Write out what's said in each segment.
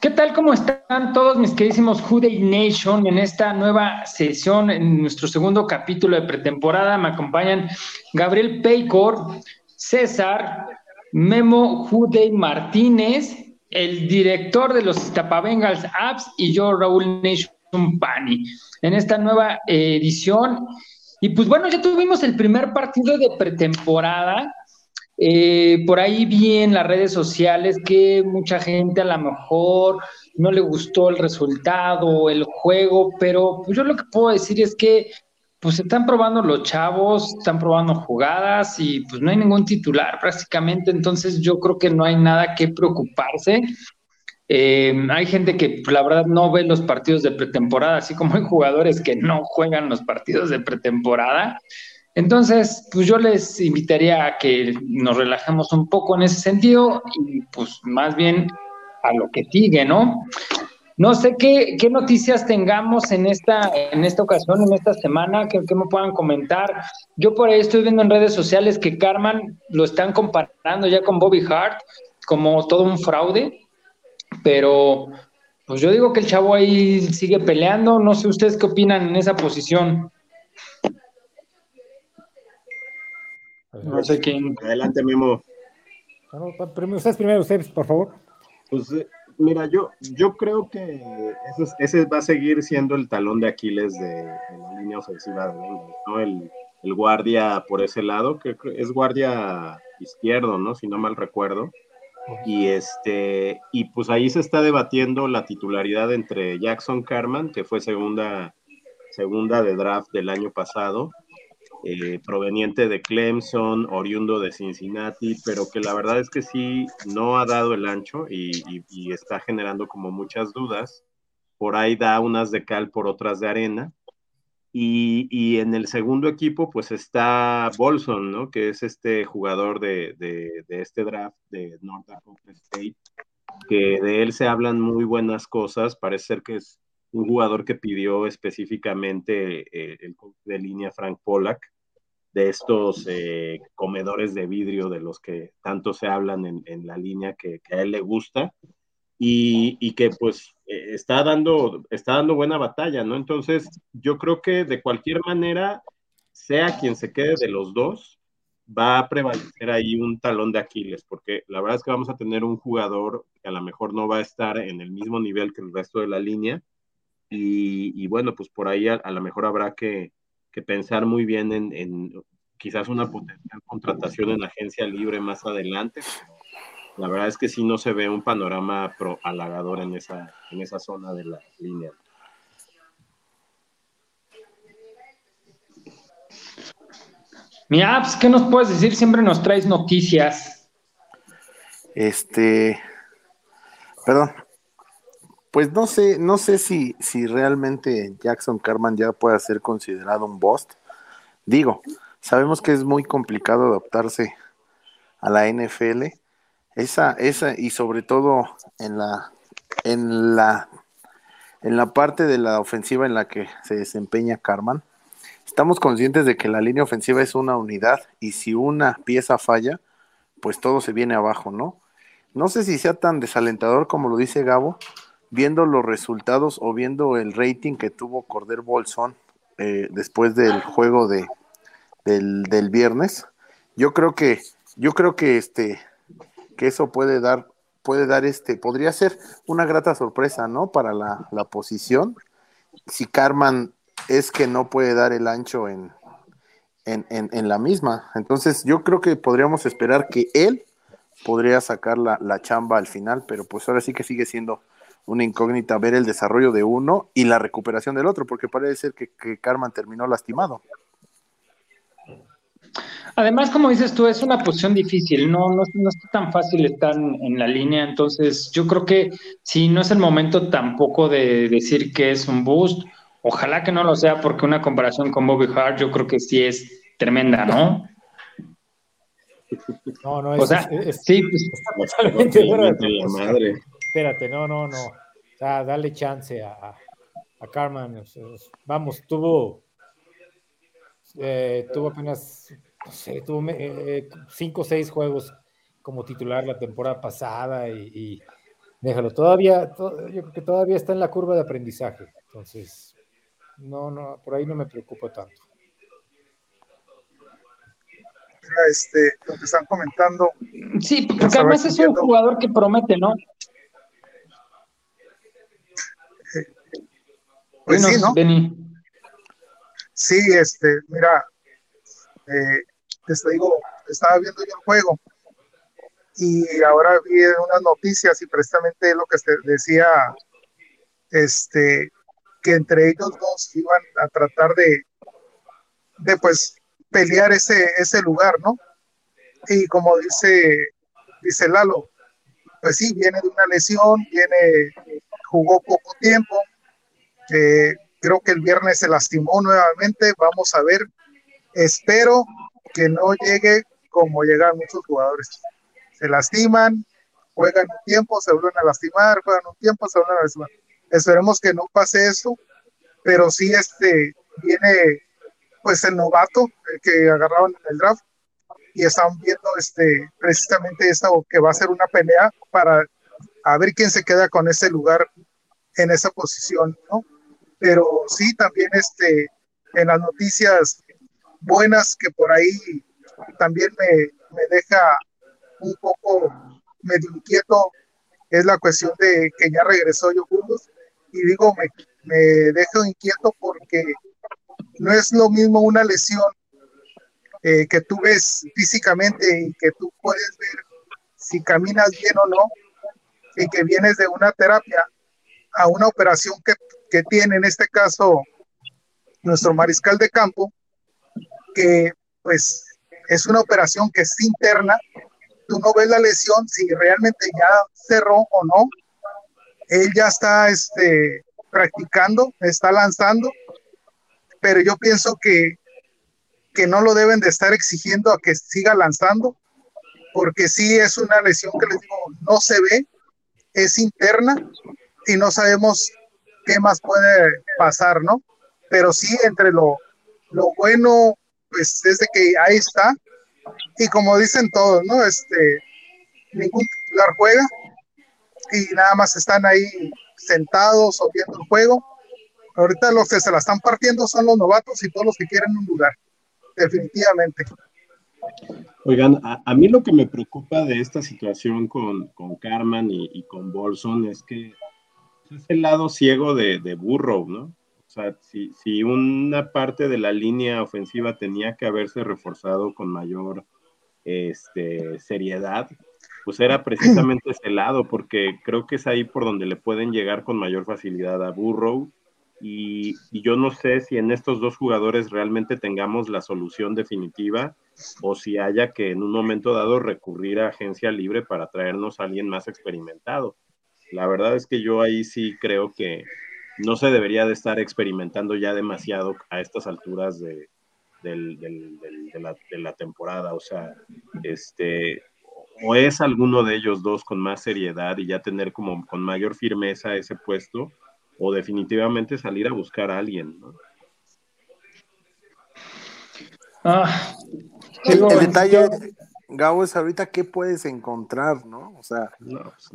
¿Qué tal? ¿Cómo están todos mis queridísimos Juday Nation en esta nueva sesión, en nuestro segundo capítulo de pretemporada? Me acompañan Gabriel Paycor, César, Memo Juday Martínez, el director de los Tapabengals Apps y yo, Raúl Nation Pani, en esta nueva edición. Y pues bueno, ya tuvimos el primer partido de pretemporada eh, por ahí vi en las redes sociales que mucha gente a lo mejor no le gustó el resultado, el juego, pero pues yo lo que puedo decir es que pues están probando los chavos, están probando jugadas y pues no hay ningún titular prácticamente, entonces yo creo que no hay nada que preocuparse. Eh, hay gente que pues, la verdad no ve los partidos de pretemporada, así como hay jugadores que no juegan los partidos de pretemporada. Entonces, pues yo les invitaría a que nos relajemos un poco en ese sentido y pues más bien a lo que sigue, ¿no? No sé qué, qué noticias tengamos en esta, en esta ocasión, en esta semana, que, me puedan comentar. Yo por ahí estoy viendo en redes sociales que Carman lo están comparando ya con Bobby Hart como todo un fraude, pero pues yo digo que el chavo ahí sigue peleando. No sé ustedes qué opinan en esa posición. No sé quién. Adelante, Memo. ustedes primero, ustedes, por favor. Pues eh, mira, yo, yo creo que ese, va a seguir siendo el talón de Aquiles de, la línea ofensiva de ¿no? El, el, guardia por ese lado, que es guardia izquierdo, ¿no? Si no mal recuerdo. Y este, y pues ahí se está debatiendo la titularidad entre Jackson Carman, que fue segunda, segunda de draft del año pasado, eh, proveniente de Clemson, oriundo de Cincinnati, pero que la verdad es que sí no ha dado el ancho y, está generando como muchas dudas. Por ahí da unas de cal por otras de arena. Y, en el segundo equipo, pues está Bolson, ¿no? Que es este jugador de, este draft de North Dakota State, que de él se hablan muy buenas cosas. Parece ser que es un jugador que pidió específicamente eh, el de línea Frank Pollack, de estos eh, comedores de vidrio de los que tanto se hablan en, la línea que, a él le gusta y, que pues eh, está, dando, está dando buena batalla, ¿no? Entonces yo creo que de cualquier manera, sea quien se quede de los dos, va a prevalecer ahí un talón de Aquiles, porque la verdad es que vamos a tener un jugador que a lo mejor no va a estar en el mismo nivel que el resto de la línea, y, bueno, pues por ahí a, lo mejor habrá que, pensar muy bien en, quizás una potencial contratación en agencia libre más adelante. La verdad es que sí no se ve un panorama pro halagador en esa, en esa zona de la línea. Mi apps, ¿qué nos puedes decir? Siempre nos traes noticias. Este, perdón, pues no sé, no sé si, si realmente Jackson Carman ya pueda ser considerado un bust. Digo, sabemos que es muy complicado adaptarse a la NFL. Esa, esa, y sobre todo en la, en la, en la parte de la ofensiva en la que se desempeña Carman. Estamos conscientes de que la línea ofensiva es una unidad y si una pieza falla, pues todo se viene abajo, ¿no? No sé si sea tan desalentador como lo dice Gabo, viendo los resultados o viendo el rating que tuvo Corder Bolson eh, después del juego de, del, viernes, yo creo que, yo creo que este, que eso puede dar, puede dar este, podría ser una grata sorpresa, ¿no? Para la, la posición. Si Carman es que no puede dar el ancho en, en, en, la misma. Entonces, yo creo que podríamos esperar que él podría sacar la, la, chamba al final, pero pues ahora sí que sigue siendo una incógnita ver el desarrollo de uno y la recuperación del otro, porque parece ser que, que Carman terminó lastimado. Además, como dices tú, es una posición difícil, no, no, no está tan fácil estar en, la línea, entonces yo creo que si no es el momento tampoco de decir que es un boost, ojalá que no lo sea, porque una comparación con Bobby Hart yo creo que sí es tremenda, ¿no? No, no, es, o sea, sí, pues, totalmente madre. Espérate, no, no, no. O sea, dale chance a, a Carman. Vamos, tuvo, eh, tuvo apenas, no sé, tuvo eh, cinco o seis juegos como titular la temporada pasada y, déjalo. Todavía, yo creo que todavía está en la curva de aprendizaje. Entonces, no, no, por ahí no me preocupo tanto. Este, lo que están comentando. Sí, porque además es un jugador que promete, ¿no? Pues sí, ¿no? Sí, este, mira, eh, te digo, estaba viendo yo el juego y ahora vi unas noticias y precisamente lo que se decía, este, que entre ellos dos iban a tratar de, de pues pelear ese, ese lugar, ¿no? Y como dice, dice Lalo, pues sí, viene de una lesión, viene, jugó poco tiempo, eh, creo que el viernes se lastimó nuevamente, vamos a ver, espero que no llegue como llegan muchos jugadores. Se lastiman, juegan un tiempo, se vuelven a lastimar, juegan un tiempo, se vuelven a lastimar. Esperemos que no pase eso, pero sí este viene pues el novato que agarraron en el draft y están viendo este precisamente esto que va a ser una pelea para a ver quién se queda con ese lugar en esa posición, ¿no? Pero sí también este en las noticias buenas que por ahí también me, me deja un poco medio inquieto es la cuestión de que ya regresó yo y digo me, me dejo inquieto porque no es lo mismo una lesión eh, que tú ves físicamente y que tú puedes ver si caminas bien o no y que vienes de una terapia a una operación que, que tiene en este caso nuestro mariscal de campo que pues es una operación que es interna, tú no ves la lesión si realmente ya cerró o no, él ya está este, practicando, está lanzando, pero yo pienso que, que no lo deben de estar exigiendo a que siga lanzando, porque sí es una lesión que les digo, no se ve, es interna y no sabemos qué más puede pasar, ¿no? Pero sí, entre lo, lo bueno pues desde que ahí está. Y como dicen todos, ¿no? Este, ningún titular juega y nada más están ahí sentados o viendo el juego. Ahorita los que se la están partiendo son los novatos y todos los que quieren un lugar, definitivamente. Oigan, a, mí lo que me preocupa de esta situación con, con Carman y, con Bolson es que es el lado ciego de, de Burrow, ¿no? O sea, si, una parte de la línea ofensiva tenía que haberse reforzado con mayor este, seriedad, pues era precisamente ese lado, porque creo que es ahí por donde le pueden llegar con mayor facilidad a Burrow. Y, y, yo no sé si en estos dos jugadores realmente tengamos la solución definitiva o si haya que en un momento dado recurrir a agencia libre para traernos a alguien más experimentado. La verdad es que yo ahí sí creo que, no se debería de estar experimentando ya demasiado a estas alturas de, la, temporada. O sea, este, o es alguno de ellos dos con más seriedad y ya tener como con mayor firmeza ese puesto, o definitivamente salir a buscar a alguien. Ah, el, detalle, Gabo, es ahorita qué puedes encontrar, ¿no? O sea, pues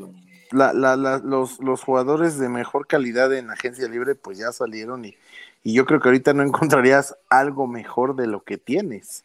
los, los, jugadores de mejor calidad en agencia libre pues ya salieron y, y, yo creo que ahorita no encontrarías algo mejor de lo que tienes.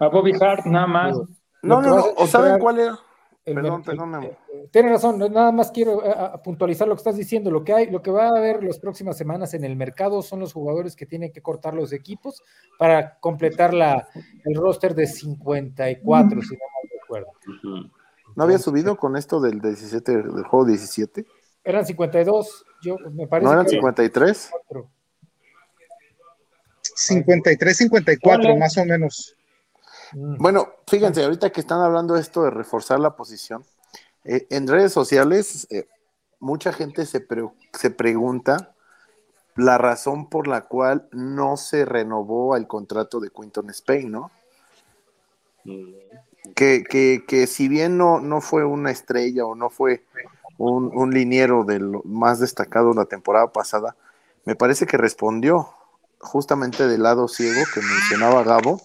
A Bobby Hart nada más. No, no, no, o saben cuál era. Perdón, perdón, eh, Tienes razón, nada más quiero eh, puntualizar lo que estás diciendo. Lo que hay, lo que va a haber las próximas semanas en el mercado son los jugadores que tienen que cortar los equipos para completar la, el roster de 54, si no mal recuerdo. ¿No había subido con esto del 17, del juego 17? Eran 52, yo me parece. ¿No eran 53? 53, 54, más o menos. Bueno, fíjense, ahorita que están hablando esto de reforzar la posición, eh, en redes sociales eh, mucha gente se, se pregunta la razón por la cual no se renovó el contrato de Quinton Spain, ¿no? Mm. Que, que, que si bien no, no fue una estrella o no fue un, un liniero de lo más destacado la temporada pasada, me parece que respondió justamente del lado ciego que mencionaba Gabo,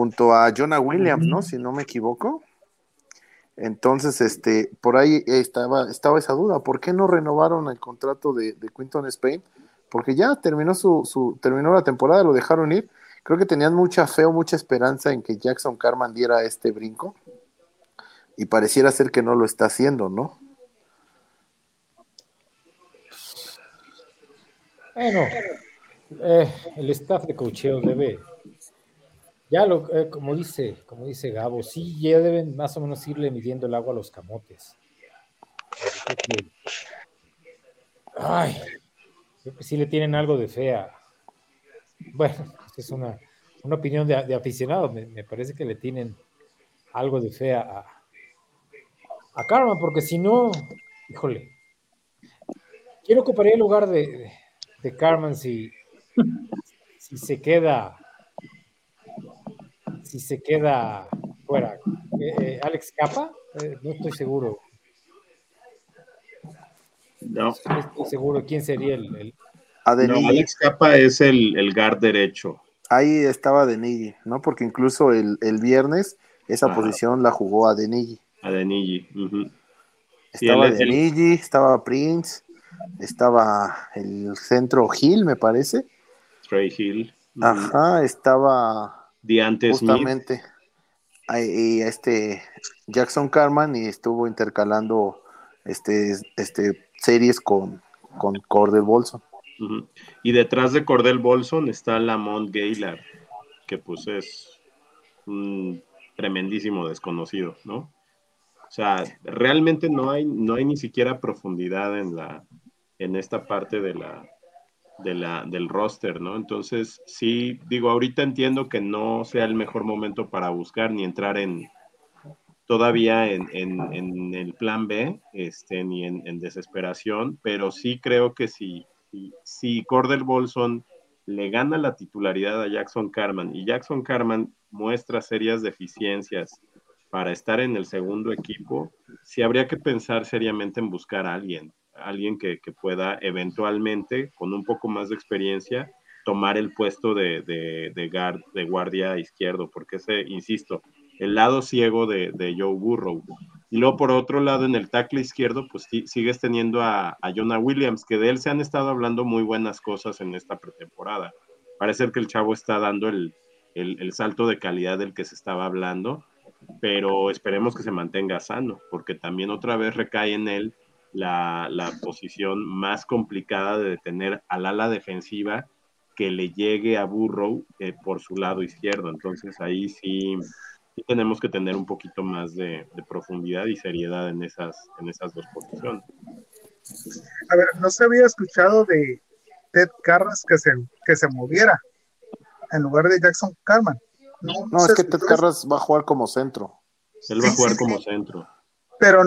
junto a Jonah Williams, ¿no? Si no me equivoco. Entonces, este, por ahí estaba, estaba esa duda, ¿por qué no renovaron el contrato de, de Quinton Spain? Porque ya terminó su, su, terminó la temporada, lo dejaron ir. Creo que tenían mucha fe o mucha esperanza en que Jackson Carman diera este brinco. Y pareciera ser que no lo está haciendo, ¿no? Bueno, eh, el staff de cocheo debe, ya lo, eh, como dice, como dice Gabo, sí, ya deben más o menos irle midiendo el agua a los camotes. Ay, creo que sí le tienen algo de fea. Bueno, es una, opinión de, aficionado. Me, parece que le tienen algo de fea a, a porque si no, híjole, quiero ocuparía el lugar de, de Carmen si, si se queda si se queda fuera. Eh, eh, ¿Alex Capa? Eh, no estoy seguro. No. estoy seguro quién sería el. Alex Capa es el, el guard derecho. Ahí estaba Denigi, ¿no? Porque incluso el, viernes esa posición la jugó a Denigi. A Denigi. Estaba Denigi, estaba Prince, estaba el centro Hill, me parece. Trey Hill. Ajá, estaba Justamente y este Jackson Carman y estuvo intercalando este, este series con, con Cordell Bolson. Y detrás de Cordell Bolson está Lamont Gaylard, que pues es un tremendísimo desconocido, ¿no? O sea, realmente no hay, no hay ni siquiera profundidad en la, en esta parte de la, de la, del roster, ¿no? Entonces, sí, digo, ahorita entiendo que no sea el mejor momento para buscar ni entrar en todavía en, en, el plan B, este, ni en, desesperación, pero sí creo que si, si, si Cordell Bolson le gana la titularidad a Jackson Carman y Jackson Carman muestra serias deficiencias para estar en el segundo equipo, sí habría que pensar seriamente en buscar a alguien alguien que, pueda eventualmente, con un poco más de experiencia, tomar el puesto de, de, de, guardia izquierdo, porque ese, insisto, el lado ciego de, Joe Burrow. Y luego por otro lado, en el tackle izquierdo, pues sigues teniendo a, a, Jonah Williams, que de él se han estado hablando muy buenas cosas en esta pretemporada. Parece que el chavo está dando el, el salto de calidad del que se estaba hablando, pero esperemos que se mantenga sano, porque también otra vez recae en él la, posición más complicada de detener al ala defensiva que le llegue a Burrow eh, por su lado izquierdo. Entonces ahí sí, tenemos que tener un poquito más de, profundidad y seriedad en esas, en esas dos posiciones. A ver, no se había escuchado de Ted Carras que se, que se moviera en lugar de Jackson Carman. No, es que Ted Carras va a jugar como centro. Él va a jugar como centro. Pero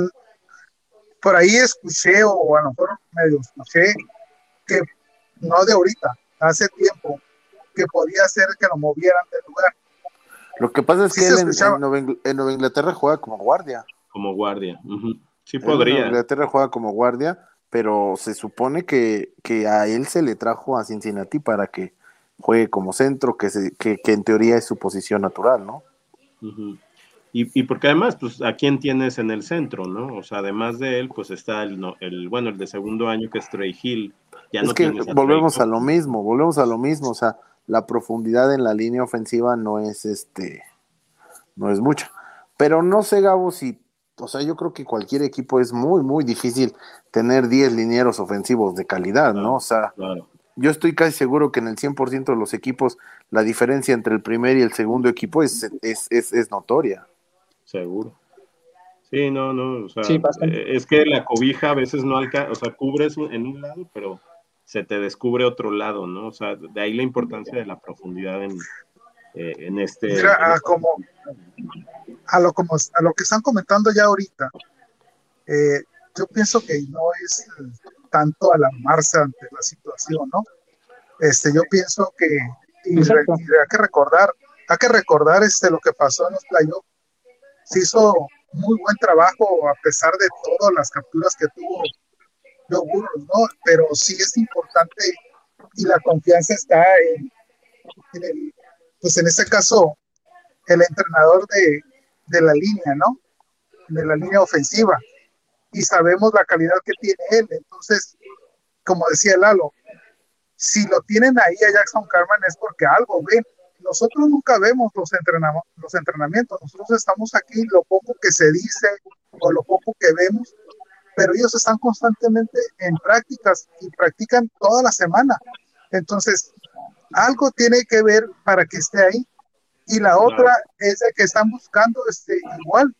por ahí escuché, o a lo mejor medio escuché, que no de ahorita, hace tiempo, que podía ser que lo movieran del lugar. Lo que pasa es que él en, Nueva, Inglaterra juega como guardia. Como guardia, sí podría. En Nueva Inglaterra juega como guardia, pero se supone que, que, a él se le trajo a Cincinnati para que juegue como centro, que, se, que, en teoría es su posición natural, ¿no? Y, porque además, pues, ¿a quién tienes en el centro, no? O sea, además de él, pues está el, el bueno, el de segundo año que es Trey Hill. Ya es que volvemos a lo mismo, volvemos a lo mismo, o sea, la profundidad en la línea ofensiva no es este, no es mucha. Pero no sé, Gabo, si, o sea, yo creo que cualquier equipo es muy, muy difícil tener 10 linieros ofensivos de calidad, ¿no? O sea, yo estoy casi seguro que en el 100% de los equipos la diferencia entre el primer y el segundo equipo es, es, es, es notoria. Seguro. Sí, no, no, o sea, eh, es que la cobija a veces no alcanza, o sea, cubres en un lado, pero se te descubre otro lado, ¿no? O sea, de ahí la importancia de la profundidad en, eh, en este... Mira, a, como, a, lo, como, a lo que están comentando ya ahorita, eh, yo pienso que no es tanto alarmarse ante la situación, ¿no? Este, yo pienso que y, hay que recordar, hay que recordar este, lo que pasó en los playoffs se hizo muy buen trabajo a pesar de todas las capturas que tuvo los burros, ¿no? Pero sí es importante y la confianza está en, el, pues en este caso, el entrenador de, de, la línea, ¿no? de la línea ofensiva y sabemos la calidad que tiene él. Entonces, como decía Lalo, si lo tienen ahí a Jackson Carman es porque algo ven. Nosotros nunca vemos los, los entrenamientos, nosotros estamos aquí, lo poco que se dice o lo poco que vemos, pero ellos están constantemente en prácticas y practican toda la semana. Entonces, algo tiene que ver para que esté ahí. Y la otra es de que están buscando este, igual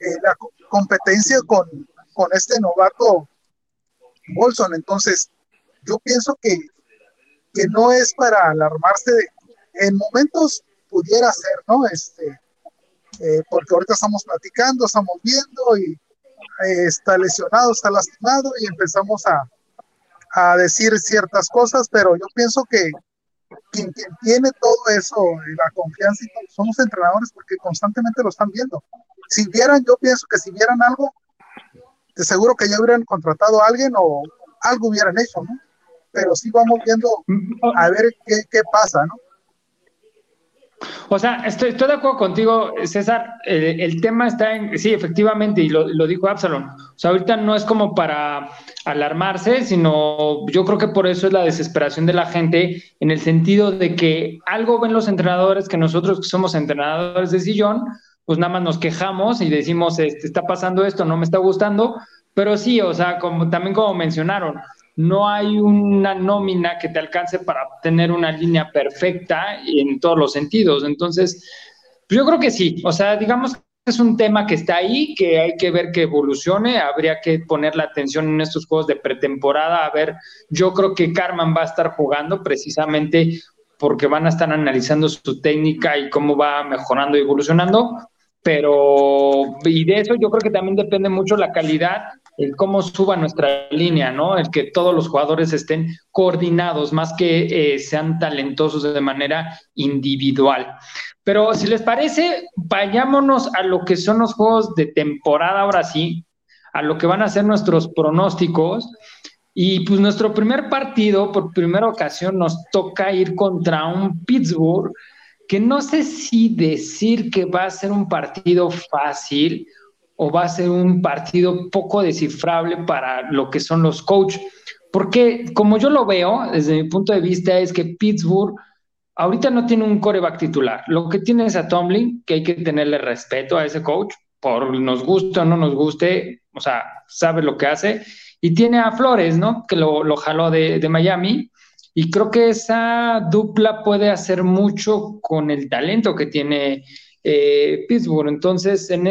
eh, la competencia con, con este novato Bolson. Entonces, yo pienso que, que no es para alarmarse. De, en momentos pudiera ser, ¿no? Este, eh, porque ahorita estamos platicando, estamos viendo y eh, está lesionado, está lastimado y empezamos a, a decir ciertas cosas, pero yo pienso que quien, tiene todo eso, la confianza, y todo, son los entrenadores porque constantemente lo están viendo. Si vieran, yo pienso que si vieran algo, de seguro que ya hubieran contratado a alguien o algo hubieran hecho, ¿no? Pero sí vamos viendo a ver qué, qué pasa, ¿no? O sea, estoy, de acuerdo contigo, César. el tema está en, sí, efectivamente, y lo, lo, dijo Absalom. O sea, ahorita no es como para alarmarse, sino yo creo que por eso es la desesperación de la gente, en el sentido de que algo ven los entrenadores que nosotros que somos entrenadores de sillón, pues nada más nos quejamos y decimos, este, está pasando esto, no me está gustando. Pero sí, o sea, como también como mencionaron, no hay una nómina que te alcance para tener una línea perfecta en todos los sentidos. Entonces, yo creo que sí, o sea, digamos que es un tema que está ahí, que hay que ver que evolucione, habría que poner la atención en estos juegos de pretemporada, a ver, yo creo que Carman va a estar jugando precisamente porque van a estar analizando su técnica y cómo va mejorando y evolucionando, pero y de eso yo creo que también depende mucho la calidad el cómo suba nuestra línea, ¿no? El que todos los jugadores estén coordinados, más que eh, sean talentosos de manera individual. Pero si les parece, vayámonos a lo que son los juegos de temporada ahora sí, a lo que van a ser nuestros pronósticos. Y pues nuestro primer partido, por primera ocasión, nos toca ir contra un Pittsburgh, que no sé si decir que va a ser un partido fácil o va a ser un partido poco descifrable para lo que son los coaches. Porque como yo lo veo, desde mi punto de vista, es que Pittsburgh ahorita no tiene un coreback titular. Lo que tiene es a Tomlin, que hay que tenerle respeto a ese coach, por nos guste o no nos guste, o sea, sabe lo que hace. Y tiene a Flores, ¿no? Que lo, lo jaló de, de Miami. Y creo que esa dupla puede hacer mucho con el talento que tiene eh, Pittsburgh. Entonces, en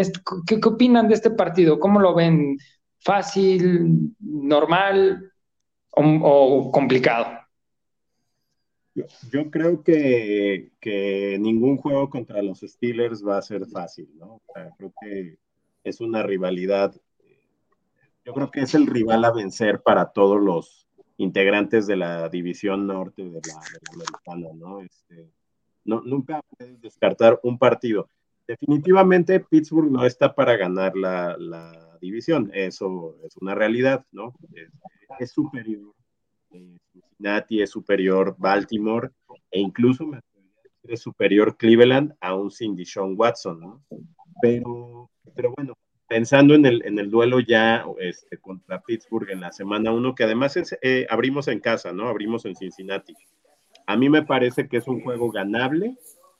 ¿qué, opinan de este partido? ¿Cómo lo ven? ¿Fácil, normal o, complicado? Yo, creo que, ningún juego contra los Steelers va a ser fácil, ¿no? creo que es una rivalidad. Yo creo que es el rival a vencer para todos los integrantes de la división norte de la, americana, ¿no? Este, no, nunca puedes descartar un partido. Definitivamente Pittsburgh no está para ganar la, división, eso es una realidad, ¿no? Es, superior eh, Cincinnati, es superior Baltimore, e incluso es superior Cleveland a un Cindy Sean Watson, ¿no? Pero, pero bueno, pensando en el, en el duelo ya este, contra Pittsburgh en la semana 1, que además es, eh, abrimos en casa, ¿no? Abrimos en Cincinnati. A mí me parece que es un juego ganable.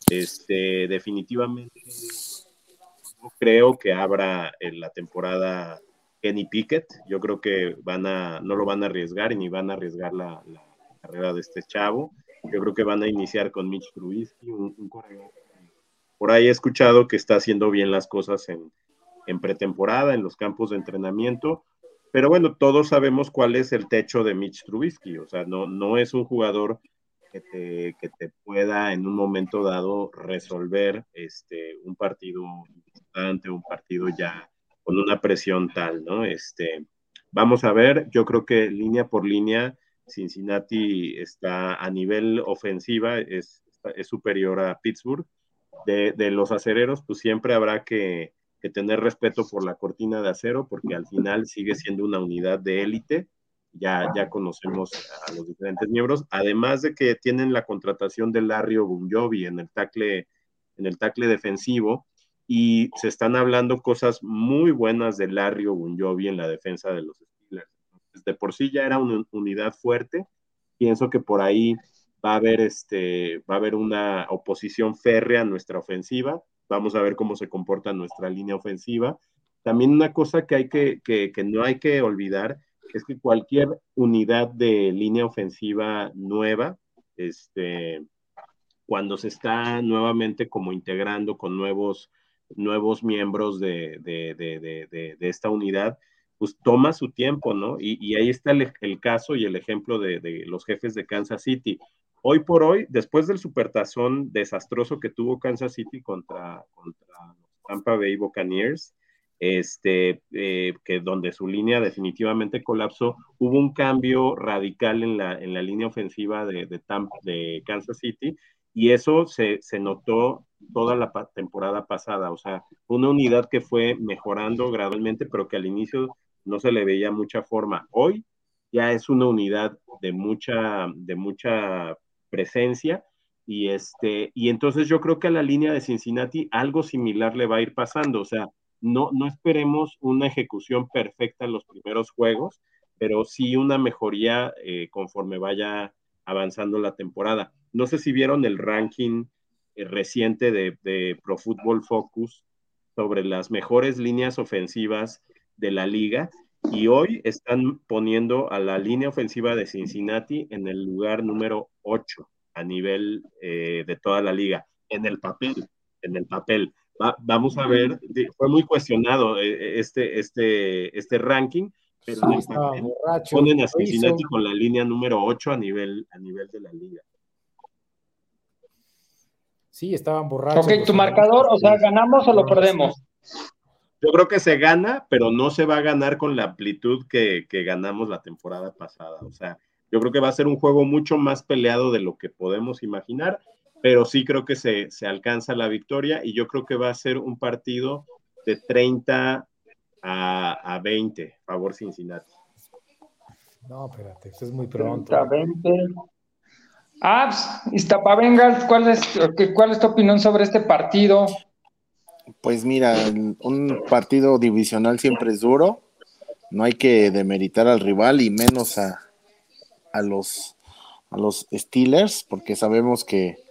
Este, definitivamente no creo que abra en la temporada Kenny Pickett. Yo creo que van a, no lo van a arriesgar ni van a arriesgar la, carrera de este chavo. Yo creo que van a iniciar con Mitch Trubisky, un, Por ahí he escuchado que está haciendo bien las cosas en, en pretemporada, en los campos de entrenamiento. Pero bueno, todos sabemos cuál es el techo de Mitch Trubisky. O sea, no, no es un jugador que te, pueda en un momento dado resolver este, un partido importante, un partido ya con una presión tal, ¿no? Este, vamos a ver, yo creo que línea por línea, Cincinnati está a nivel ofensiva, es, es superior a Pittsburgh. De, de, los acereros, pues siempre habrá que, que tener respeto por la cortina de acero, porque al final sigue siendo una unidad de élite ya, ya conocemos a los diferentes miembros, además de que tienen la contratación de Larry Ogunjobi en el tackle, en el tackle defensivo, y se están hablando cosas muy buenas de Larry Ogunjobi en la defensa de los Steelers. De por sí ya era una unidad fuerte. Pienso que por ahí va a haber este, va a haber una oposición férrea a nuestra ofensiva. Vamos a ver cómo se comporta nuestra línea ofensiva. También una cosa que hay que, que, que no hay que olvidar es que cualquier unidad de línea ofensiva nueva, este, cuando se está nuevamente como integrando con nuevos nuevos miembros de, esta unidad, pues toma su tiempo, ¿no? Y, ahí está el, caso y el ejemplo de, los jefes de Kansas City. Hoy por hoy, después del supertazón desastroso que tuvo Kansas City contra, contra Tampa Bay Buccaneers, este, eh, que donde su línea definitivamente colapsó, hubo un cambio radical en la, en la línea ofensiva de, de, de Kansas City y eso se, se notó toda la temporada pasada, o sea, una unidad que fue mejorando gradualmente, pero que al inicio no se le veía mucha forma. Hoy ya es una unidad de mucha, de mucha presencia y este, y entonces yo creo que a la línea de Cincinnati algo similar le va a ir pasando, o sea, no, no esperemos una ejecución perfecta en los primeros juegos, pero sí una mejoría eh, conforme vaya avanzando la temporada. No sé si vieron el ranking eh, reciente de, Pro Football Focus sobre las mejores líneas ofensivas de la liga y hoy están poniendo a la línea ofensiva de Cincinnati en el lugar número 8 a nivel eh, de toda la liga, en el papel, en el papel. Vamos a ver, fue muy cuestionado eh, este, este, este ranking, pero en el papel ponen a Cincinnati con la línea número 8 a nivel, a nivel de la liga. Sí, estaban borrachos. Ok, tu marcador, o sea, ¿ganamos o lo perdemos? Yo creo que se gana, pero no se va a ganar con la amplitud que, ganamos la temporada pasada. O sea, yo creo que va a ser un juego mucho más peleado de lo que podemos imaginar, pero sí creo que se, alcanza la victoria y yo creo que va a ser un partido de 30 a, a 20, favor Cincinnati. No, espérate, eso es muy pronto. 20. Abs, Iztapavengas, ¿cuál es, ¿cuál es tu opinión sobre este partido? Pues mira, un partido divisional siempre es duro. No hay que demeritar al rival y menos a, a los, a los Steelers, porque sabemos que,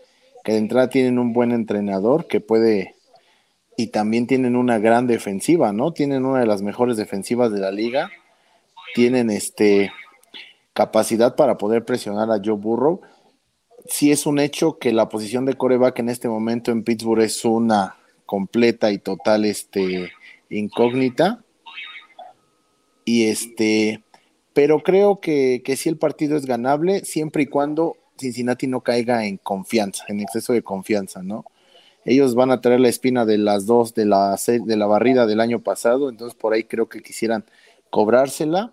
que de entrada tienen un buen entrenador que puede y también tienen una gran defensiva, ¿no? Tienen una de las mejores defensivas de la liga. Tienen este capacidad para poder presionar a Joe Burrow sí es un hecho que la posición de coreback en este momento en Pittsburgh es una completa y total este, incógnita. Y este, pero creo que, que sí el partido es ganable siempre y cuando Cincinnati no caiga en confianza, en exceso de confianza, ¿no? Ellos van a traer la espina de las dos de la, de la barrida del año pasado, entonces por ahí creo que quisieran cobrársela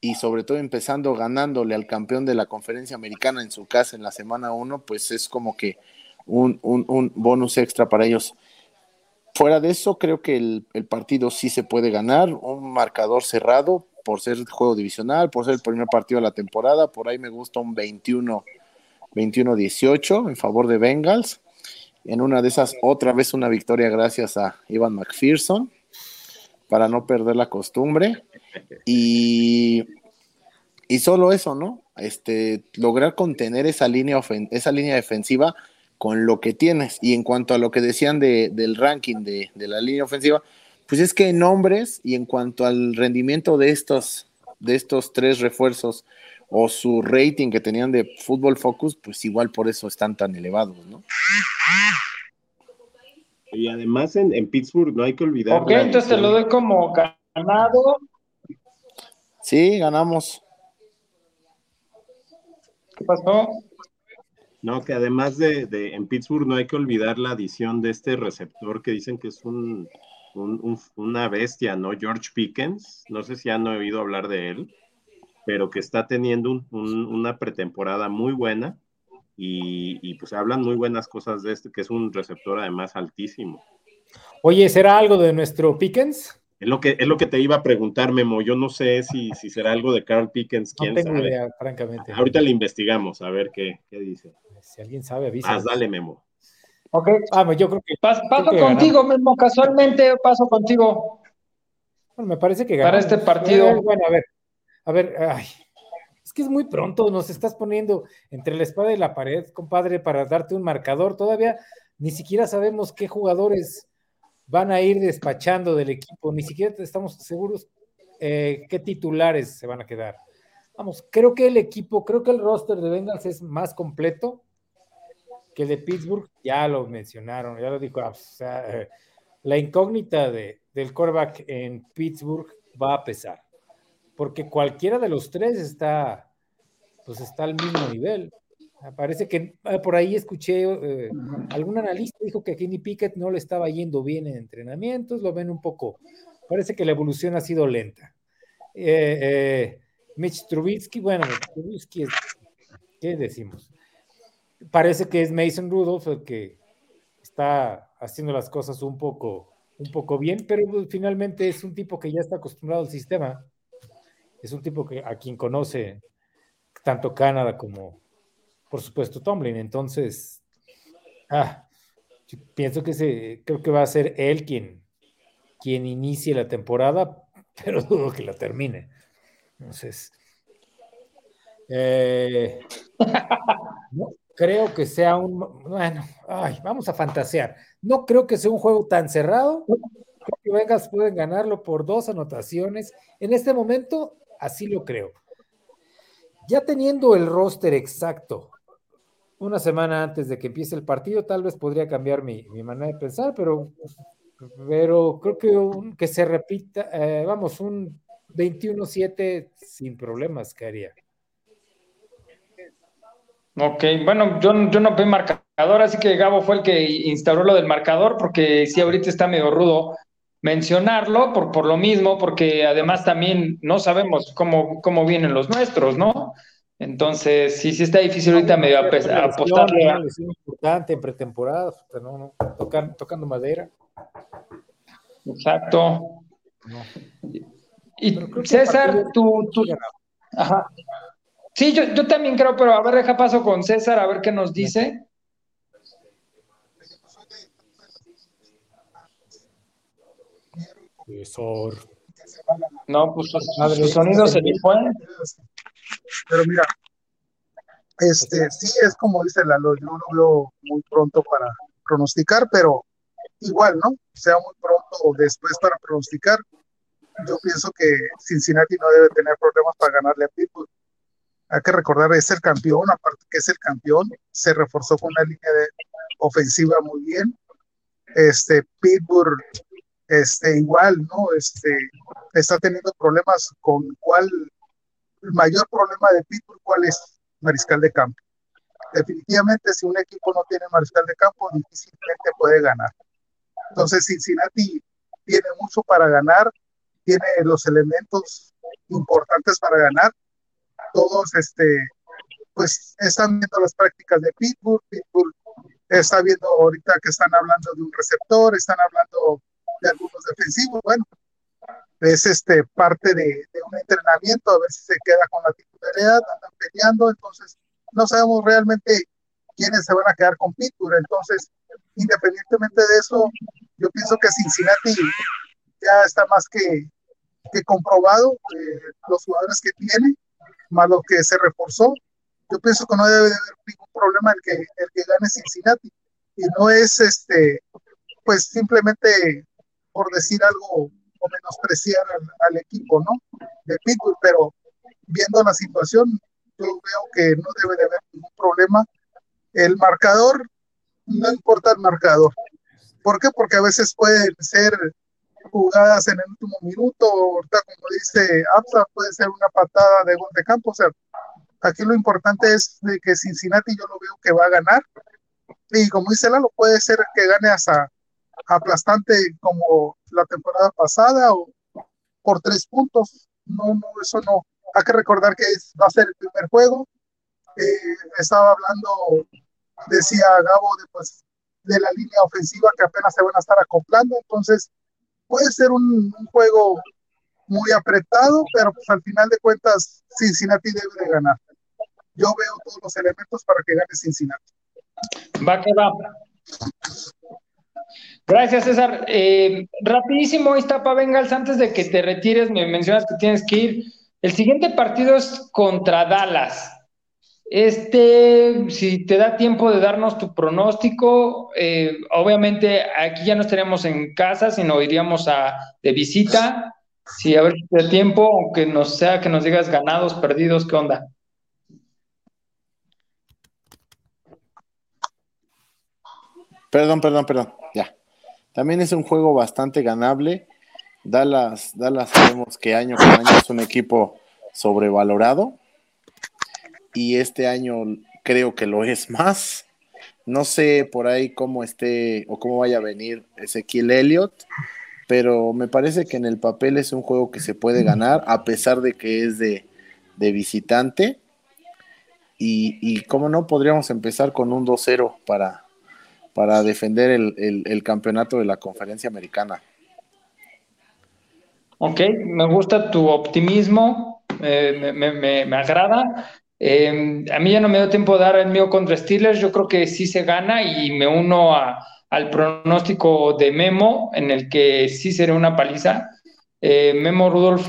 y sobre todo empezando ganándole al campeón de la conferencia americana en su casa en la semana 1, pues es como que un, un, bonus extra para ellos. Fuera de eso, creo que el, partido sí se puede ganar, un marcador cerrado por ser juego divisional, por ser el primer partido de la temporada, por ahí me gusta un 21 21-18 en favor de Bengals. En una de esas, otra vez una victoria gracias a Ivan McPherson para no perder la costumbre. Y, y solo eso, ¿no? Este, lograr contener esa línea, esa línea defensiva con lo que tienes. Y en cuanto a lo que decían de, del ranking de, de, la línea ofensiva, pues es que en nombres y en cuanto al rendimiento de estos, de estos tres refuerzos o su rating que tenían de Fútbol Focus, pues igual por eso están tan elevados, ¿no? Y además en, Pittsburgh no hay que olvidar. Ok, entonces te lo doy como ganado. Sí, ganamos. ¿Qué pasó? No, que además de, en Pittsburgh no hay que olvidar la adición de este receptor que dicen que es un, una bestia, ¿no? George Pickens, no sé si han oído hablar de él, pero que está teniendo una pretemporada muy buena y, pues hablan muy buenas cosas de este, que es un receptor además altísimo. Oye, ¿será algo de nuestro Pickens? Es lo que, es lo que te iba a preguntar, Memo. Yo no sé si, si será algo de Carl Pickens. ¿quién no tengo idea, francamente. Ahorita le investigamos, a ver qué, qué dice. Si alguien sabe, avisa. dale, Memo. Ok. Ah, yo creo que. paso contigo mismo, casualmente paso contigo. Bueno, me parece que Para este partido. Bueno, a ver. A ver, ay, es que es muy pronto, nos estás poniendo entre la espada y la pared, compadre, para darte un marcador. Todavía ni siquiera sabemos qué jugadores van a ir despachando del equipo, ni siquiera estamos seguros eh, qué titulares se van a quedar. Vamos, creo que el equipo, creo que el roster de Bengals es más completo que el de Pittsburgh, ya lo mencionaron, ya lo dijo, o sea, eh, la incógnita de, del quarterback en Pittsburgh va a pesar, porque cualquiera de los tres está, pues está al mismo nivel. Parece que ah, por ahí escuché, eh, algún analista dijo que Kenny Pickett no le estaba yendo bien en entrenamientos, lo ven un poco, parece que la evolución ha sido lenta. Eh, eh, Mitch Trubisky, bueno, Trubisky es, ¿qué decimos? Parece que es Mason Rudolph el que está haciendo las cosas un poco, un poco bien, pero finalmente es un tipo que ya está acostumbrado al sistema. Es un tipo que a quien conoce tanto Canadá como, por supuesto, Tomlin. Entonces, ah, pienso que se, creo que va a ser él quien, quien inicie la temporada, pero dudo que la termine. Entonces, eh, no creo que sea un, bueno, ay, vamos a fantasear. No creo que sea un juego tan cerrado. Creo que Vegas pueden ganarlo por dos anotaciones. En este momento, así lo creo. Ya teniendo el roster exacto, una semana antes de que empiece el partido, tal vez podría cambiar mi, manera de pensar, pero, pero creo que, que se repita, eh, vamos, un 21-7 sin problemas que haría. Ok, bueno, yo, yo no veo marcador, así que Gabo fue el que instauró lo del marcador, porque sí, ahorita está medio rudo mencionarlo por, por lo mismo, porque además también no sabemos cómo, cómo vienen los nuestros, ¿no? Entonces, sí, sí está difícil ahorita medio apostarle. Es importante en pretemporada, no, tocando madera. Exacto. Y César, tú, Ajá. Sí, yo, yo también creo, pero a ver, deja paso con César, a ver qué nos dice. No, pues su, sonido se fue. Pero mira, este, sí es como dice Lalo, yo lo veo muy pronto para pronosticar, pero igual, ¿no? Sea muy pronto después para pronosticar. Yo pienso que Cincinnati no debe tener problemas para ganarle a Pittsburgh. Hay que recordar, es el campeón, aparte que es el campeón, se reforzó con una línea de ofensiva muy bien. Este, Pittsburgh, este, igual, ¿no? Este, está teniendo problemas con cuál, el mayor problema de Pittsburgh, ¿cuál es? Mariscal de campo. Definitivamente, si un equipo no tiene mariscal de campo, difícilmente puede ganar. Entonces, Cincinnati tiene mucho para ganar, tiene los elementos importantes para ganar. Todos, este, pues, están viendo las prácticas de Pittsburgh. Pittsburgh está viendo ahorita que están hablando de un receptor, están hablando de algunos defensivos. Bueno, es este parte de, un entrenamiento, a ver si se queda con la titularidad, andan peleando, entonces no sabemos realmente quiénes se van a quedar con Pittsburgh. Entonces, independientemente de eso, yo pienso que Cincinnati ya está más que, que comprobado eh, los jugadores que tiene, más lo que se reforzó. Yo pienso que no debe de haber ningún problema el que, el que gane Cincinnati. Y no es este, pues simplemente por decir algo o menospreciar al, equipo, ¿no? De Pittsburgh, pero viendo la situación, yo veo que no debe de haber ningún problema. El marcador, no importa el marcador. ¿Por qué? Porque a veces pueden ser jugadas en el último minuto, ahorita como dice Absa, puede ser una patada de gol de campo, o sea, aquí lo importante es de que Cincinnati yo lo veo que va a ganar, y como dice Lalo, puede ser que gane hasta aplastante como la temporada pasada o por tres puntos. No, no, eso no. Hay que recordar que va a ser el primer juego. Eh, estaba hablando, decía Gabo, de, pues, la línea ofensiva que apenas se van a estar acoplando. Entonces, puede ser un, juego muy apretado, pero pues al final de cuentas, Cincinnati debe de ganar. Yo veo todos los elementos para que gane Cincinnati. Va que va. Gracias, César. Eh, rapidísimo, Iztapa Bengals, antes de que te retires, me mencionas que tienes que ir. El siguiente partido es contra Dallas. Este, si te da tiempo de darnos tu pronóstico, eh, obviamente aquí ya no estaríamos en casa, sino iríamos a, de visita. Si a ver si te da tiempo, aunque no sea que nos digas ganados, perdidos, ¿qué onda? Perdón, perdón, perdón. También es un juego bastante ganable. Dallas, Dallas sabemos que año con año es un equipo sobrevalorado y este año creo que lo es más. No sé por ahí cómo esté o cómo vaya a venir Ezequiel Elliott, pero me parece que en el papel es un juego que se puede ganar a pesar de que es de, visitante. Y, y cómo no, podríamos empezar con un 2-0 para, para defender el, campeonato de la conferencia americana. Ok, me gusta tu optimismo, eh, me, agrada. Eh, a mí ya no me dio tiempo de dar el mío contra Steelers, yo creo que sí se gana y me uno al pronóstico de Memo, en el que sí será una paliza. Eh, Memo Rudolf,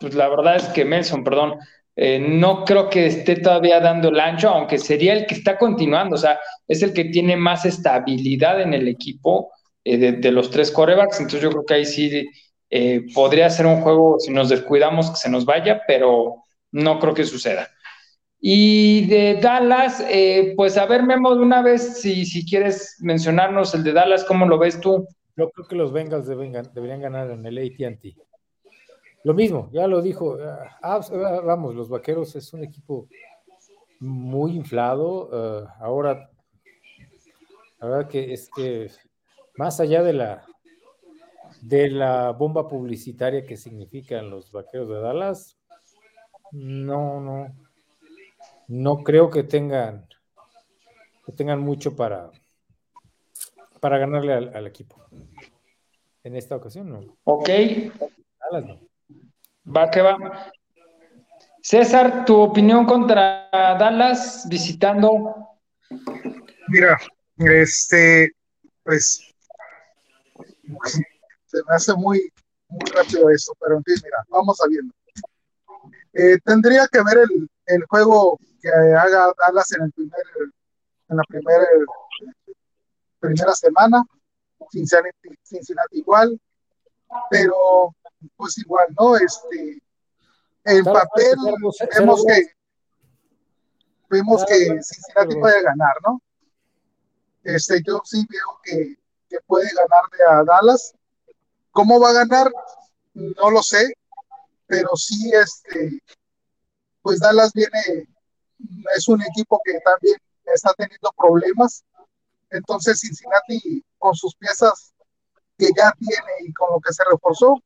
pues la verdad es que Melson, perdón, eh, no creo que esté todavía dando el ancho, aunque sería el que está continuando, o sea, es el que tiene más estabilidad en el equipo eh, de, los tres corebacks, entonces yo creo que ahí sí eh, podría ser un juego, si nos descuidamos, que se nos vaya, pero no creo que suceda. Y de Dallas, pues a ver, Memo, de una vez, si, si quieres mencionarnos el de Dallas, ¿cómo lo ves tú? Yo creo que los Bengals deberían ganar en el ATT. Lo mismo, ya lo dijo. Ah, ah, ah, vamos, los vaqueros es un equipo muy inflado. ahora, la verdad que es que más allá de la de la bomba publicitaria que significan los vaqueros de Dallas, no, no, no creo que tengan que tengan mucho para para ganarle al, equipo. En esta ocasión, no. Ok. Dallas no. Va que va. César, tu opinión contra Dallas visitando. Mira, este, pues, se me hace muy, muy rápido eso, pero en fin, mira, vamos a viendo. Eh, tendría que ver el, el, juego que haga Dallas en el primer, en la primera, primera semana, Cincinnati, Cincinnati igual, pero pues igual, ¿no? Este, en papel vemos que vemos que Cincinnati puede ganar, ¿no? Este, yo sí veo que, que puede ganarle a Dallas. ¿Cómo va a ganar? No lo sé, pero sí, este, pues Dallas viene, es un equipo que también está teniendo problemas. Entonces Cincinnati con sus piezas que ya tiene y con lo que se reforzó,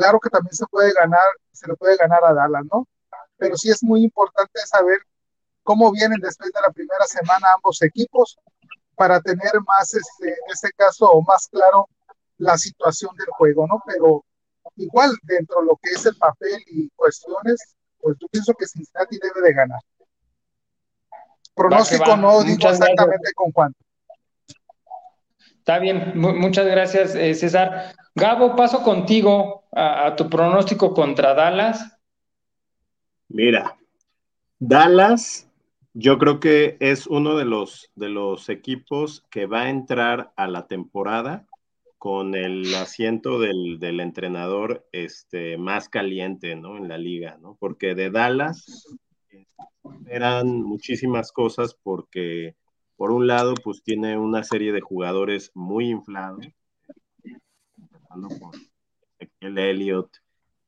Claro que también se puede ganar, se le puede ganar a Dallas, ¿no? Pero sí es muy importante saber cómo vienen después de la primera semana ambos equipos para tener más, este, en este caso, más claro la situación del juego, ¿no? Pero igual, dentro de lo que es el papel y cuestiones, pues yo pienso que Cincinnati debe de ganar. Pronóstico no digo exactamente con cuánto. Está bien, muchas gracias, eh, César. Gabo, paso contigo a, tu pronóstico contra Dallas. Mira, Dallas, yo creo que es uno de los, de los equipos que va a entrar a la temporada con el asiento del, entrenador este, más caliente ¿no? en la liga, ¿no? porque de Dallas eran muchísimas cosas porque por un lado pues tiene una serie de jugadores muy inflados, el Elliott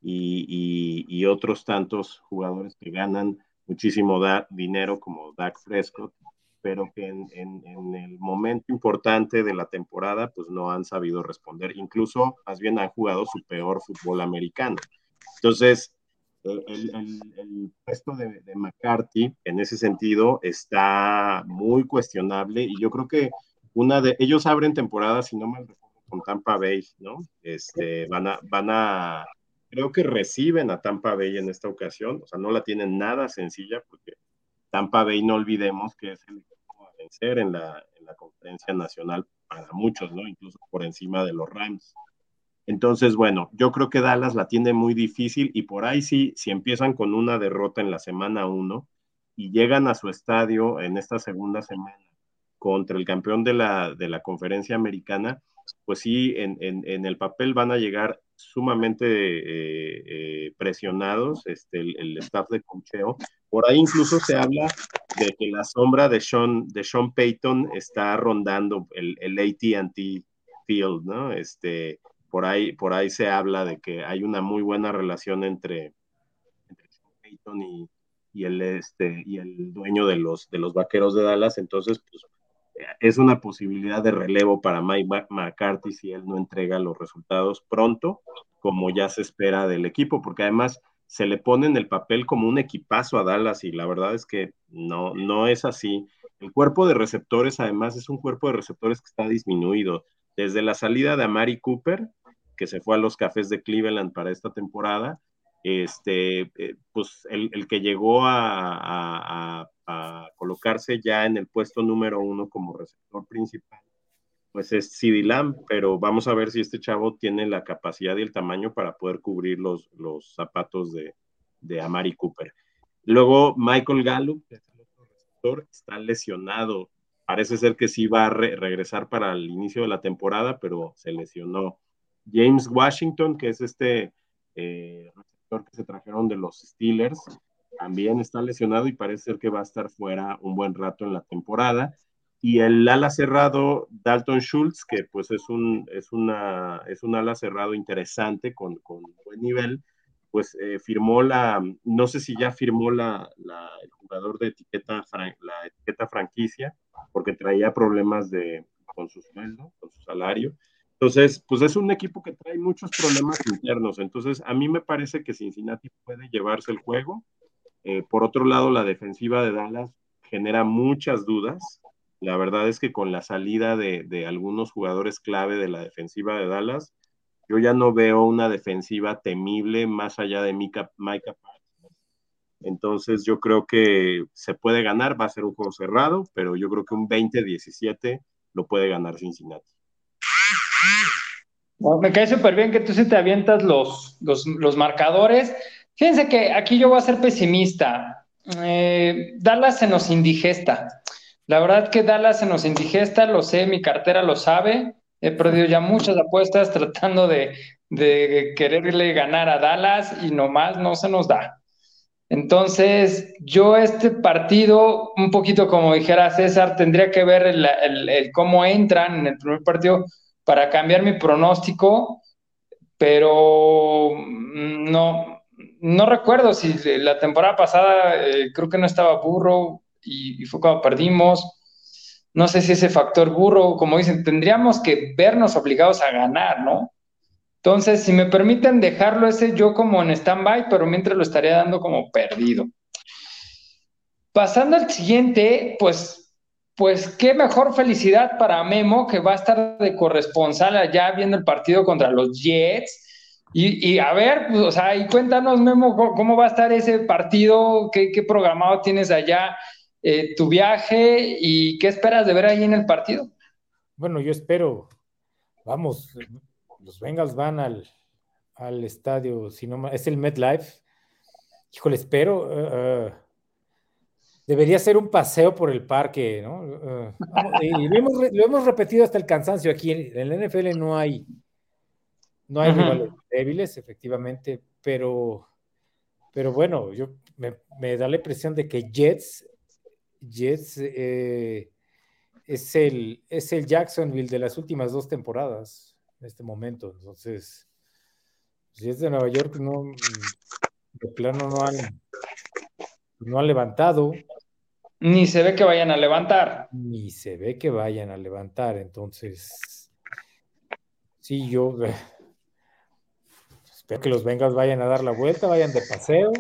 y, otros tantos jugadores que ganan muchísimo dinero como Dak Prescott, pero que en, el momento importante de la temporada pues no han sabido responder, incluso más bien han jugado su peor fútbol americano. Entonces, el, puesto de, McCarthy en ese sentido está muy cuestionable y yo creo que una de ellos abren temporada, si no me recuerdo, con Tampa Bay, ¿no? Este, van a, van a, creo que reciben a Tampa Bay en esta ocasión, o sea, no la tienen nada sencilla porque Tampa Bay, no olvidemos que es el equipo a vencer en la, en la conferencia nacional para muchos, ¿no? Incluso por encima de los Rams. Entonces, bueno, yo creo que Dallas la tiene muy difícil y por ahí sí, si empiezan con una derrota en la semana uno y llegan a su estadio en esta segunda semana contra el campeón de la, de la conferencia americana, pues sí, en, en, el papel van a llegar sumamente eh, eh, presionados este, el, staff de cocheo. Por ahí incluso se habla de que la sombra de Sean, de Sean Payton está rondando el, el ATT Field, ¿no? Este, por, ahí, por ahí se habla de que hay una muy buena relación entre, entre Payton y, y, el, este, y el dueño de los, de los vaqueros de Dallas. Entonces, pues es una posibilidad de relevo para Mike McCarthy si él no entrega los resultados pronto, como ya se espera del equipo, porque además se le pone en el papel como un equipazo a Dallas y la verdad es que no, no es así. El cuerpo de receptores además es un cuerpo de receptores que está disminuido. Desde la salida de Amari Cooper, que se fue a los Cafés de Cleveland para esta temporada, este, eh, pues el, que llegó a, colocarse ya en el puesto número uno como receptor principal, pues es CD Lamb, pero vamos a ver si este chavo tiene la capacidad y el tamaño para poder cubrir los, los zapatos de, de Amari Cooper. Luego Michael Gallup, que es el otro receptor, está lesionado. Parece ser que sí va a regresar para el inicio de la temporada, pero se lesionó. James Washington, que es este eh, que se trajeron de los Steelers, también está lesionado y parece ser que va a estar fuera un buen rato en la temporada. Y el ala cerrado Dalton Schultz, que pues es un, es una, es un ala cerrado interesante con, con buen nivel, pues eh, firmó la, no sé si ya firmó la, la, el jugador de etiqueta, la etiqueta franquicia, porque traía problemas de, con su sueldo, con su salario. Entonces, pues es un equipo que trae muchos problemas internos. Entonces, a mí me parece que Cincinnati puede llevarse el juego. Eh, por otro lado, la defensiva de Dallas genera muchas dudas. La verdad es que con la salida de, algunos jugadores clave de la defensiva de Dallas, yo ya no veo una defensiva temible más allá de Micah, Micah Entonces, yo creo que se puede ganar, va a ser un juego cerrado, pero yo creo que un 20-17 lo puede ganar Cincinnati me cae súper bien que tú sí te avientas los, los, marcadores. Fíjense que aquí yo voy a ser pesimista. Eh, Dallas se nos indigesta. La verdad que Dallas se nos indigesta, lo sé, mi cartera lo sabe. He perdido ya muchas apuestas tratando de, de quererle ganar a Dallas y nomás no se nos da. Entonces, yo este partido, un poquito como dijera César, tendría que ver el, cómo entran en el primer partido para cambiar mi pronóstico, pero mm, no, no recuerdo si la temporada pasada eh, creo que no estaba burro y, fue cuando perdimos. No sé si ese factor burro, como dicen, tendríamos que vernos obligados a ganar, ¿no? Entonces, si me permiten dejarlo ese yo como en stand-by, pero mientras lo estaría dando como perdido. Pasando al siguiente, pues, pues qué mejor felicidad para Memo, que va a estar de corresponsal allá viendo el partido contra los Jets. Y, a ver, pues, o sea, y cuéntanos, Memo, cómo, va a estar ese partido, qué, programado tienes allá, eh, tu viaje y qué esperas de ver ahí en el partido. Bueno, yo espero, vamos, los Bengals van al, estadio, si no, es el MetLife. Híjole, espero. Eh, eh, debería ser un paseo por el parque, ¿no? Eh, y lo hemos, repetido hasta el cansancio aquí. En, el NFL no hay, no hay rivales débiles, efectivamente, pero, pero bueno, yo me, da la impresión de que Jets, Jets es, el, es el Jacksonville de las últimas dos temporadas en este momento. Entonces, si es de Nueva York, no, de plano no han, no han levantado. Ni se ve que vayan a levantar. Ni se ve que vayan a levantar. Entonces, sí, yo eh, espero que los Vengas vayan a dar la vuelta, vayan de paseo.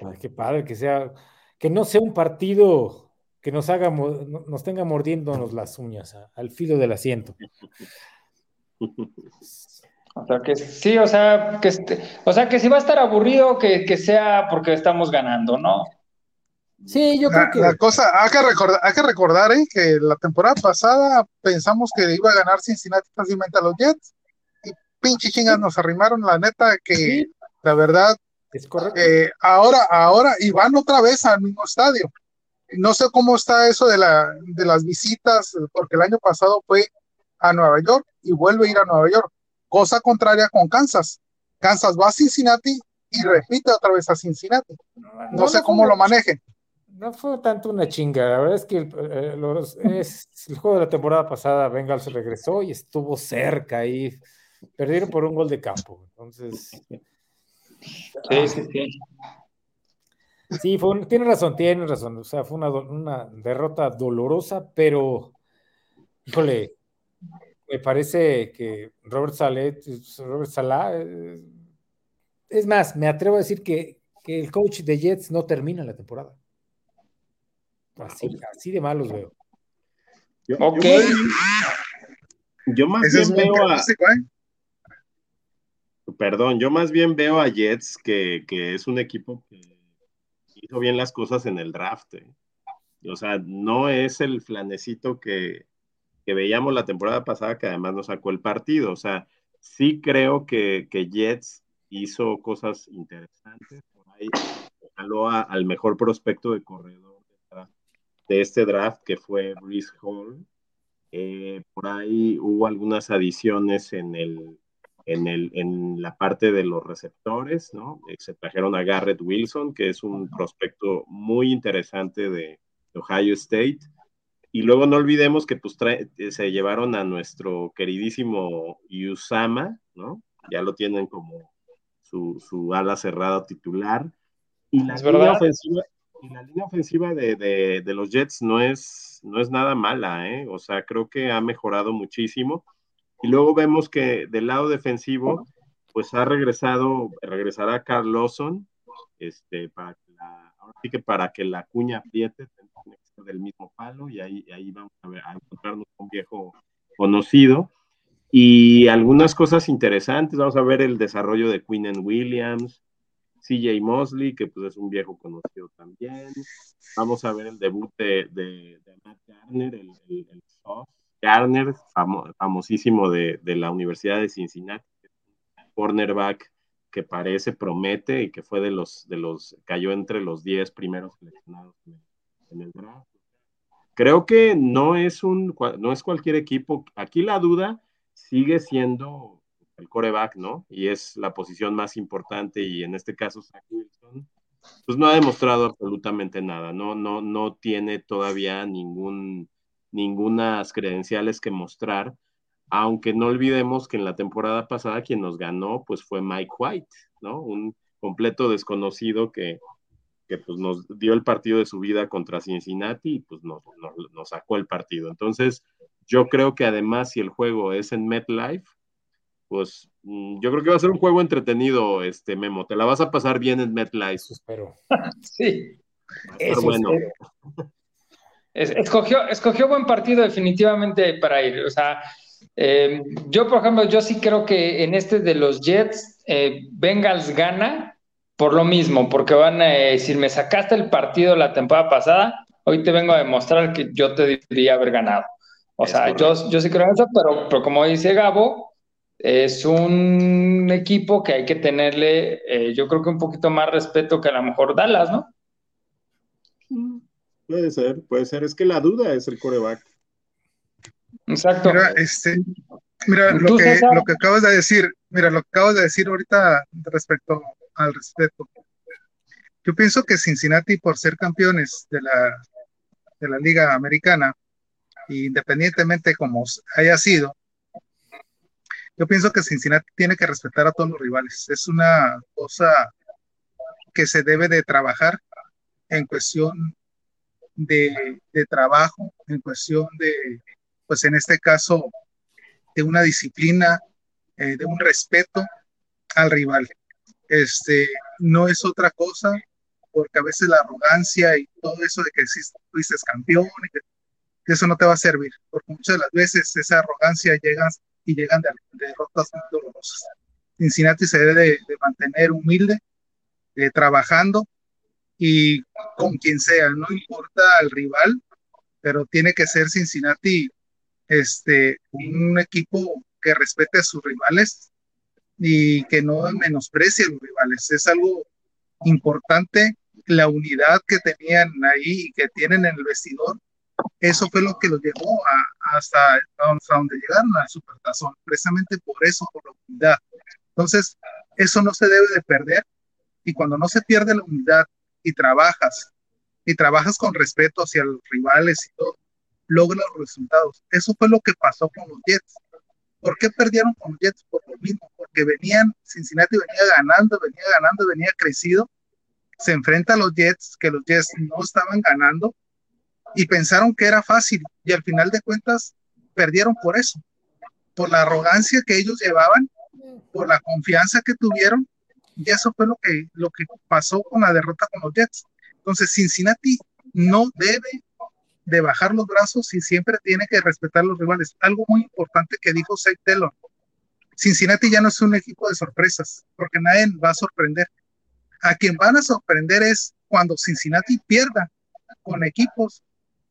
Ay, qué padre que sea, que no sea un partido que nos haga, nos tenga mordiéndonos las uñas al filo del asiento. O sea que sí, o sea que este, o sea que si va a estar aburrido, que, sea porque estamos ganando, ¿no? Sí, yo creo que. La cosa, hay que recordar, hay que, recordar ¿eh? que la temporada pasada pensamos que iba a ganar Cincinnati fácilmente a los Jets y pinche chingas nos arrimaron, la neta, que la verdad. Es correcto. Eh, ahora, ahora, y van otra vez al mismo estadio. No sé cómo está eso de, la, de las visitas, porque el año pasado fue a Nueva York y vuelve a ir a Nueva York. Cosa contraria con Kansas. Kansas va a Cincinnati y repite otra vez a Cincinnati. No, sé cómo lo manejen. No fue tanto una chinga, la verdad es que el, eh, es, el juego de la temporada pasada, Bengals regresó y estuvo cerca y perdieron por un gol de campo. Entonces. Sí, sí, sí. Sí, tiene razón, tiene razón. O sea, fue una, una derrota dolorosa, pero, híjole, me parece que Robert Salet, Robert Salah, eh, es más, me atrevo a decir que, el coach de Jets no termina la temporada. Así, así de malos veo. ok. Yo, más bien veo a. ¿eh? Perdón, yo más bien veo a Jets que, es un equipo que hizo bien las cosas en el draft. ¿eh? O sea, no es el flanecito que, que veíamos la temporada pasada, que además nos sacó el partido. O sea, sí creo que, que Jets hizo cosas interesantes. Por ahí jaló al mejor prospecto de corredor de este draft, que fue Brice Hall. Eh, por ahí hubo algunas adiciones en, el, en, el, en la parte de los receptores, ¿no? Eh, se trajeron a Garrett Wilson, que es un prospecto muy interesante de Ohio State. Y luego no olvidemos que pues eh, se llevaron a nuestro queridísimo Usama, ¿no? Ya lo tienen como su, su ala cerrada titular. Y la, línea ofensiva, y la línea ofensiva de, de, de, los Jets no es, no es nada mala, ¿eh? O sea, creo que ha mejorado muchísimo. Y luego vemos que del lado defensivo, pues ha regresado, regresará Carl Lawson, este, para que la, ahora sí que para que la cuña apriete, del mismo palo y ahí, ahí vamos a, ver, a encontrarnos un viejo conocido. Y algunas cosas interesantes, vamos a ver el desarrollo de Quinn and Williams, CJ Mosley, que pues es un viejo conocido también. Vamos a ver el debut de, de, Matt Garner, el, el, Garner, famosísimo de, de, la Universidad de Cincinnati, cornerback que parece, promete y que fue de los, de los, cayó entre los 10 primeros seleccionados el draft. Creo que no es un, no es cualquier equipo. Aquí la duda sigue siendo el coreback, ¿no? Y es la posición más importante y en este caso Zach Wilson, pues no ha demostrado absolutamente nada, no, no, no tiene todavía ningún, ningunas credenciales que mostrar, aunque no olvidemos que en la temporada pasada quien nos ganó pues fue Mike White, ¿no? Un completo desconocido que que pues nos dio el partido de su vida contra Cincinnati y pues nos, nos, sacó el partido. Entonces, yo creo que además si el juego es en MetLife, pues mm, yo creo que va a ser un juego entretenido, este Memo. Te la vas a pasar bien en MetLife. espero. sí. Eso bueno. escogió, escogió buen partido definitivamente para ir. O sea, eh, yo, por ejemplo, yo sí creo que en este de los Jets, eh, Bengals gana por lo mismo, porque van a decir, me sacaste el partido la temporada pasada, hoy te vengo a demostrar que yo te debería haber ganado. O sea, yo, yo sí creo en eso, pero, pero como dice Gabo, es un equipo que hay que tenerle, eh, yo creo que un poquito más respeto que a lo mejor Dallas, ¿no? Puede ser, puede ser. Es que la duda es el coreback. Exacto. Mira, este, mira lo, que, lo que acabas de decir, mira, lo que acabas de decir ahorita respecto al respeto. Yo pienso que Cincinnati, por ser campeones de la, de la Liga Americana, independientemente como haya sido, yo pienso que Cincinnati tiene que respetar a todos los rivales. Es una cosa que se debe de trabajar en cuestión de, de, trabajo, en cuestión de, pues en este caso, de una disciplina, eh, de un respeto al rival este, no es otra cosa, porque a veces la arrogancia y todo eso de que si fuiste campeón, y que, eso no te va a servir, porque muchas de las veces esa arrogancia llega y llegan de, derrotas muy dolorosas. Cincinnati se debe de, mantener humilde, eh, trabajando y con quien sea, no importa el rival, pero tiene que ser Cincinnati este, un equipo que respete a sus rivales y que no menosprecie a los rivales. Es algo importante la unidad que tenían ahí y que tienen en el vestidor. Eso fue lo que los llevó hasta, hasta donde llegaron al Supertazón, precisamente por eso, por la unidad. Entonces, eso no se debe de perder y cuando no se pierde la unidad y trabajas y trabajas con respeto hacia los rivales y todo, logras los resultados. Eso fue lo que pasó con los Jets. ¿Por qué perdieron con los Jets? Por lo mismo, porque venían, Cincinnati venía ganando, venía ganando, venía crecido. Se enfrenta a los Jets, que los Jets no estaban ganando y pensaron que era fácil y al final de cuentas perdieron por eso, por la arrogancia que ellos llevaban, por la confianza que tuvieron y eso fue lo que, lo que pasó con la derrota con los Jets. Entonces Cincinnati no debe de bajar los brazos y siempre tiene que respetar a los rivales. Algo muy importante que dijo Zach Taylor. Cincinnati ya no es un equipo de sorpresas, porque nadie va a sorprender. A quien van a sorprender es cuando Cincinnati pierda con equipos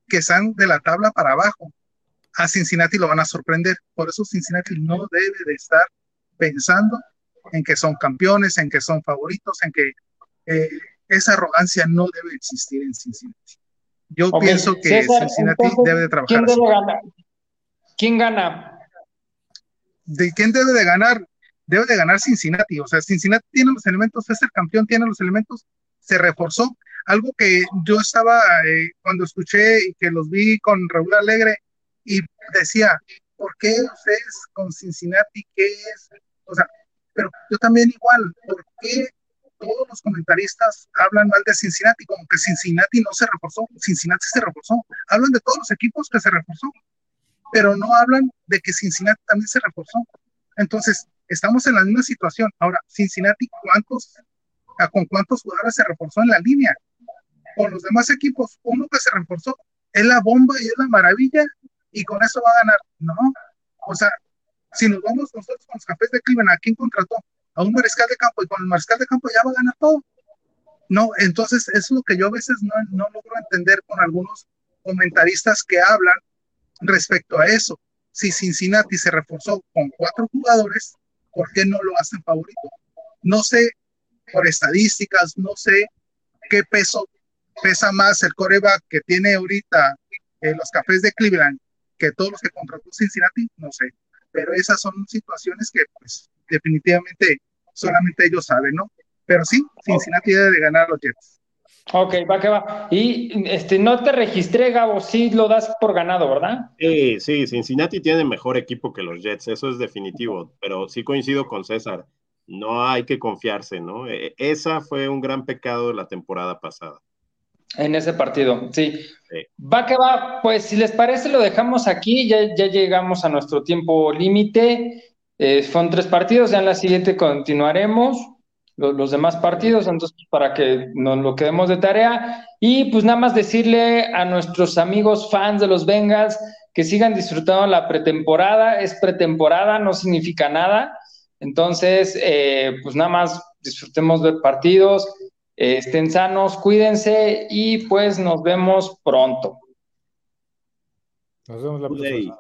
que están de la tabla para abajo. A Cincinnati lo van a sorprender. Por eso Cincinnati no debe de estar pensando en que son campeones, en que son favoritos, en que eh, esa arrogancia no debe existir en Cincinnati. Yo pienso que Cincinnati debe de trabajar. ¿Quién debe ganar? ¿Quién gana? ¿De quién debe de ganar? Debe de ganar Cincinnati. O sea, Cincinnati tiene los elementos, es el campeón, tiene los elementos, se reforzó. Algo que yo estaba, eh, cuando escuché y que los vi con Raúl Alegre, y decía, ¿por qué ustedes con Cincinnati qué es? O sea, pero yo también igual, ¿por qué todos los comentaristas hablan mal de Cincinnati, como que Cincinnati no se reforzó, Cincinnati se reforzó, hablan de todos los equipos que se reforzó, pero no hablan de que Cincinnati también se reforzó. Entonces, estamos en la misma situación. Ahora, Cincinnati, ¿cuántos, con cuántos jugadores se reforzó en la línea? Con los demás equipos, uno que se reforzó es la bomba y es la maravilla, y con eso va a ganar. No, o sea, si nos vamos nosotros con los cafés de Cleveland, ¿a quién contrató? a un mariscal de campo y con el mariscal de campo ya va a ganar todo. No, entonces eso es lo que yo a veces no, no logro entender con algunos comentaristas que hablan respecto a eso. Si Cincinnati se reforzó con cuatro jugadores, ¿por qué no lo hacen favorito? No sé por estadísticas, no sé qué peso pesa más el coreback que tiene ahorita eh, los cafés de Cleveland que todos los que contrató Cincinnati, no sé. Pero esas son situaciones que pues definitivamente solamente ellos saben, ¿no? Pero sí, Cincinnati debe de ganar los Jets. Ok, va que va. Y este, no te registré, Gabo, sí lo das por ganado, ¿verdad? Sí, sí, Cincinnati tiene mejor equipo que los Jets, eso es definitivo, pero sí coincido con César, no hay que confiarse, ¿no? E, esa fue un gran pecado de la temporada pasada. En ese partido, sí. Va que va, pues si les parece lo dejamos aquí, ya, ya llegamos a nuestro tiempo límite. Eh, son tres partidos, ya en la siguiente continuaremos los, demás partidos, entonces pues, para que nos lo quedemos de tarea. Y pues nada más decirle a nuestros amigos fans de los Bengals que sigan disfrutando la pretemporada. Es pretemporada, no significa nada. Entonces, eh, pues nada más disfrutemos de partidos, eh, estén sanos, cuídense y pues nos vemos pronto. Nos vemos la próxima.